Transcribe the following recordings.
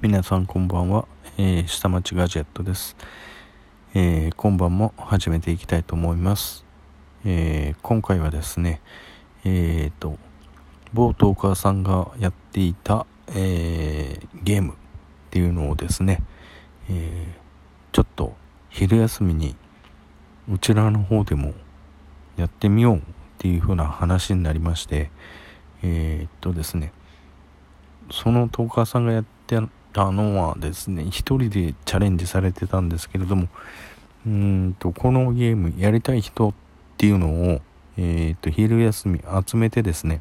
皆さんこんばんは、えー、下町ガジェットです、えー、今晩も始めていきたいと思います、えー、今回はですねえーと某トーカーさんがやっていた、え、ゲームっていうのをですね、えちょっと昼休みにうちらの方でもやってみようっていう風な話になりましてえ、っとですねそのトーカーさんがやってたのはですね一人でチャレンジされてたんですけれどもうんとこのゲームやりたい人っていうのを、えー、と昼休み集めてですね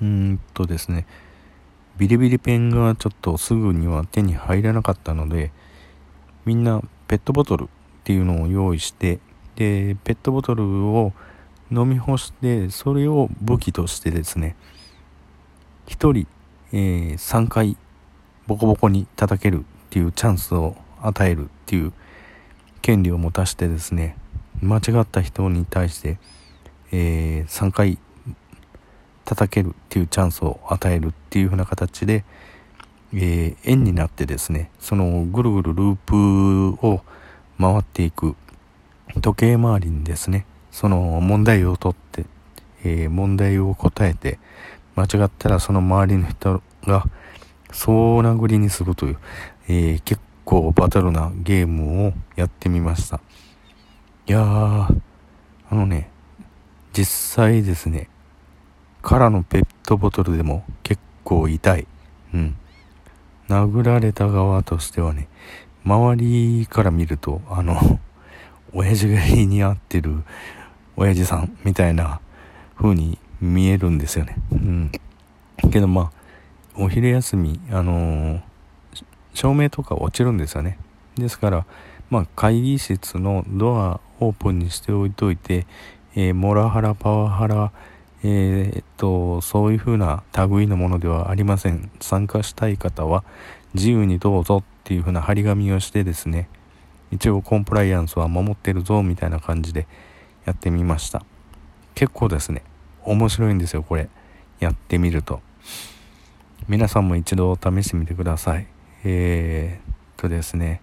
うんとですねビリビリペンがちょっとすぐには手に入らなかったのでみんなペットボトルっていうのを用意してでペットボトルを飲み干してそれを武器としてですね1人、えー、3回ボコボコに叩けるっていうチャンスを与えるっていう権利を持たしてですね間違った人に対して、えー、3回叩けるっていうチャンスを与えるっていう風な形で、えー、円になってですねそのぐるぐるループを回っていく時計回りにですねその問題を取って、えー、問題を答えて間違ったらその周りの人が総殴りにするという、えー、結構バトルなゲームをやってみました。いやー、あのね、実際ですね、空のペットボトルでも結構痛い。うん。殴られた側としてはね、周りから見ると、あの、親父狩りに合ってる親父さんみたいな風に見えるんですよね。うん。けどまあ、お昼休み、あのー、照明とか落ちるんですよね。ですから、まあ、会議室のドアオープンにしておいといて、えー、モラハラ、パワハラ、えー、っと、そういう風な類のものではありません。参加したい方は自由にどうぞっていう風な張り紙をしてですね、一応コンプライアンスは守ってるぞみたいな感じでやってみました。結構ですね、面白いんですよ、これ。やってみると。皆さんも一度試してみてください。えー、っとですね、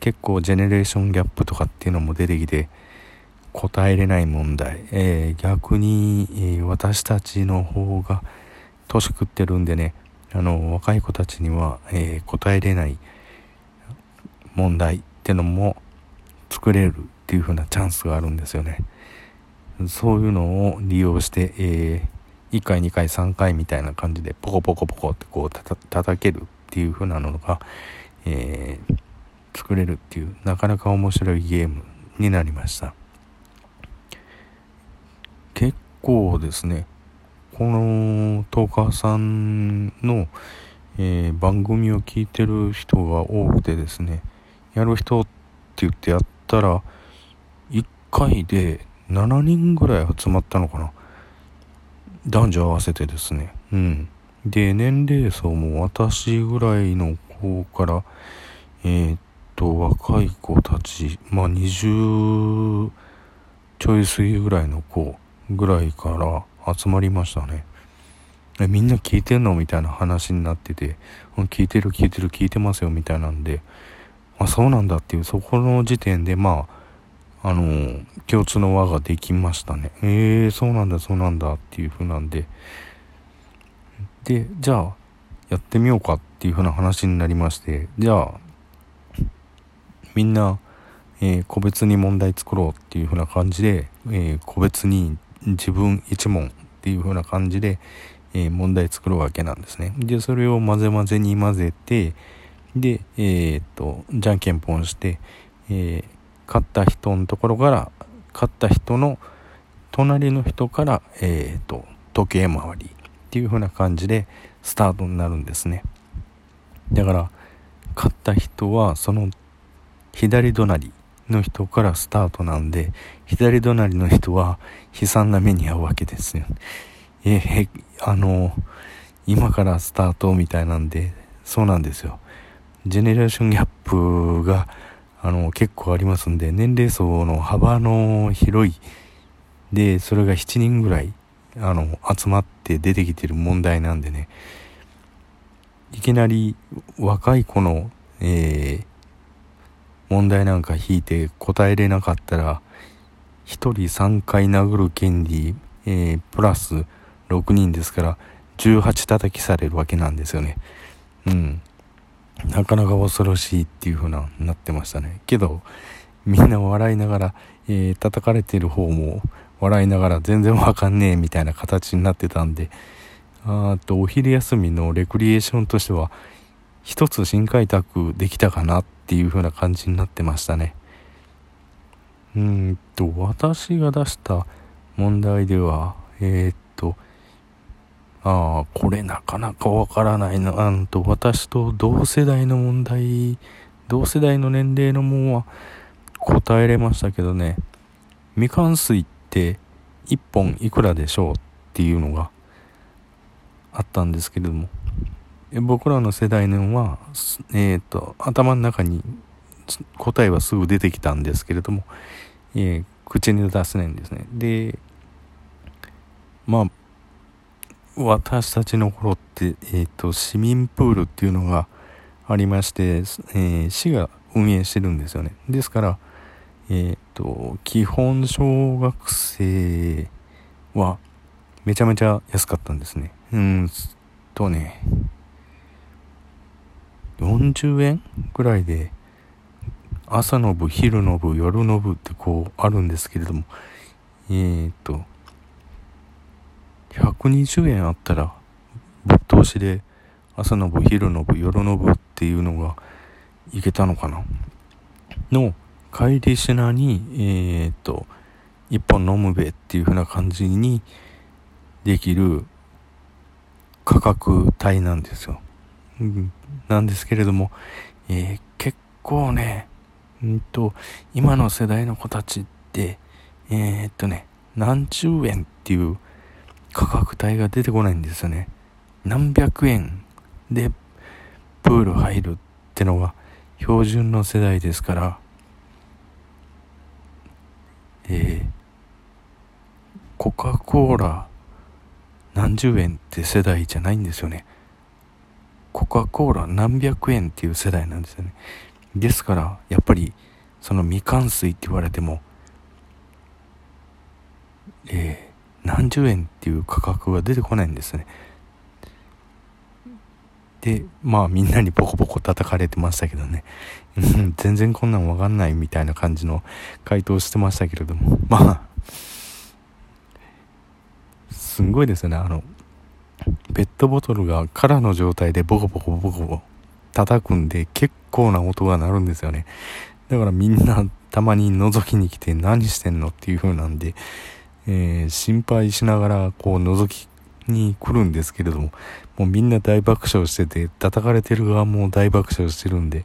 結構ジェネレーションギャップとかっていうのも出てきて、答えれない問題、えー、逆に、えー、私たちの方が年食ってるんでね、あの、若い子たちには、えー、答えれない問題ってのも作れるっていう風なチャンスがあるんですよね。そういうのを利用して、えー1回2回3回みたいな感じでポコポコポコってこうたた叩けるっていう風なのが、えー、作れるっていうなかなか面白いゲームになりました。結構ですねこのトーカーさんの、えー、番組を聞いてる人が多くてですねやる人って言ってやったら1回で7人ぐらい集まったのかな。男女合わせてですね。うん。で、年齢層も私ぐらいの子から、えー、っと、若い子たち、まあ20ちょい過ぎぐらいの子ぐらいから集まりましたね。え、みんな聞いてんのみたいな話になってて、聞いてる聞いてる聞いてますよみたいなんで、あ、そうなんだっていう、そこの時点で、まあ、あの、共通の輪ができましたね。ええー、そうなんだ、そうなんだっていう風なんで。で、じゃあ、やってみようかっていう風な話になりまして、じゃあ、みんな、えー、個別に問題作ろうっていう風な感じで、えー、個別に自分一問っていう風な感じで、え、問題作るわけなんですね。で、それを混ぜ混ぜに混ぜて、で、えっと、じゃんけんぽんして、えー、勝った人のところから勝った人の隣の人から、えーと、時計回りっていう風な感じでスタートになるんですね。だから勝った人はその左隣の人からスタートなんで左隣の人は悲惨な目に遭うわけですよ。えー、あの今からスタートみたいなんでそうなんですよ。ジェネレーションギャップがあの、結構ありますんで、年齢層の幅の広い、で、それが7人ぐらい、あの、集まって出てきてる問題なんでね、いきなり若い子の、えー、問題なんか引いて答えれなかったら1人3回殴る権利、えー、プラス6人ですから18叩きされるわけなんですよね。うん。なかなか恐ろしいっていう風ななってましたね。けどみんな笑いながら、えー、叩かれてる方も笑いながら全然わかんねえみたいな形になってたんであーとお昼休みのレクリエーションとしては一つ新開拓できたかなっていう風な感じになってましたね。うんと私が出した問題ではえー、っとああこれなかなかわからないな。うんと私と同世代の問題同世代の年齢のもんは答えれましたけどね。みかん水って1本いくらでしょうっていうのがあったんですけれども。僕らの世代のは、えーと、頭の中に答えはすぐ出てきたんですけれども、えー、口に出せないんですね。でまあ私たちの頃って、えーと、市民プールっていうのがありまして、えー、市が運営してるんですよね。ですからえっ、ー、と基本小学生はめちゃめちゃ安かったんですね。うんとね40円ぐらいで朝の部昼の部夜の部ってこうあるんですけれどもえ、っと120円あったらぶっ通しで朝の部昼の部夜の部っていうのがいけたのかなの帰りしなにえー、っと一本飲むべっていう風な感じにできる価格帯なんですよ。うん、なんですけれども、えー、結構ね、うんと、今の世代の子たちって、えー、っとね、何十円っていう価格帯が出てこないんですよね。何百円でプール入るってのが標準の世代ですから、えー、コカ・コーラ何十円って世代じゃないんですよね。コカ・コーラ何百円っていう世代なんですよね。ですから、やっぱり、その未完水って言われても、えー、何十円っていう価格が出てこないんですね。で、まあみんなにボコボコ叩かれてましたけどね。全然こんなんわかんないみたいな感じの回答してましたけれども。まあ、すんごいですよねあのペットボトルが空の状態でボコボコボコボコ叩くんで結構な音が鳴るんですよねだからみんなたまに覗きに来て何してんのっていう風なんで、えー、心配しながらこう覗きに来るんですけれどももうみんな大爆笑してて叩かれてる側も大爆笑してるんで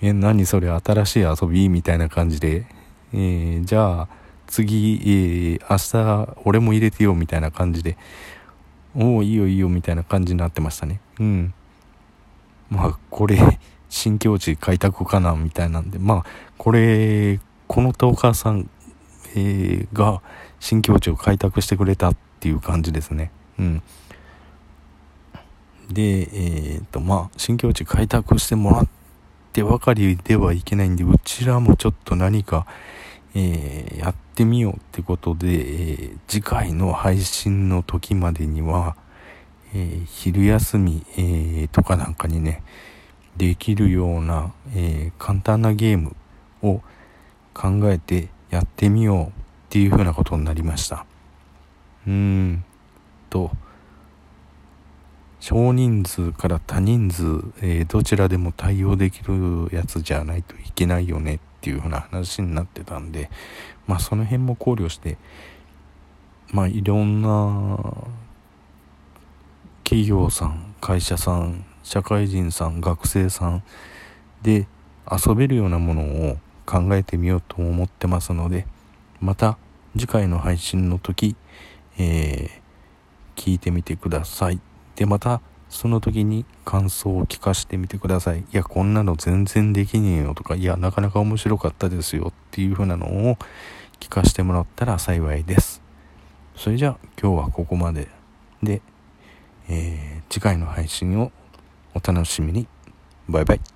え何それ新しい遊びみたいな感じで、えー、じゃあ次、えー、明日俺も入れてよみたいな感じで、おお、いいよいいよみたいな感じになってましたね。うん。まあ、これ、新境地開拓かなみたいなんで、まあ、これ、このトーカーさん、え、が新境地を開拓してくれたっていう感じですね。うん。で、えっ、と、まあ、新境地開拓してもらってばかりではいけないんで、うちらもちょっと何か、えー、やってみようってことで、えー、次回の配信の時までには、え、昼休み、えとかなんかにね、できるような、え簡単なゲームを考えてやってみようっていうふうなことになりました。うーんと、少人数から多人数、えどちらでも対応できるやつじゃないといけないよねっていう風な話になってたんで、まあその辺も考慮して、まあいろんな企業さん、会社さん、社会人さん、学生さんで遊べるようなものを考えてみようと思ってますので、また次回の配信の時、えー、聞いてみてください。で、またその時に感想を聞かせてみてください。いや、こんなの全然できねえよとか、いや、なかなか面白かったですよっていう風なのを聞かせてもらったら幸いです。それじゃあ今日はここまでで、えー、次回の配信をお楽しみにバイバイ